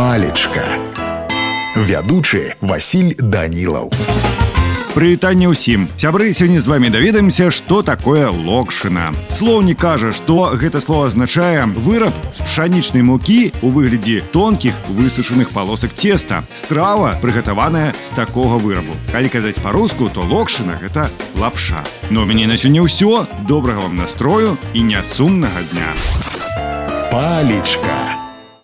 палечка. Вядучы Васіль данілаў Прывітанне ўсім сябры сёння з вами даведаемся что такое локшына. Слоўнік кажа что гэта слово азначае выраб з пшанічнай мукі у выглядзе тонкіх высушаных палосак цеста. Страва прыгатаваная з такога вырабу. Калі казаць па-руску то локшына гэта лапша. Но мяне на сёння ўсё. Добрага вам настрою і нясумнага дня. Палечка.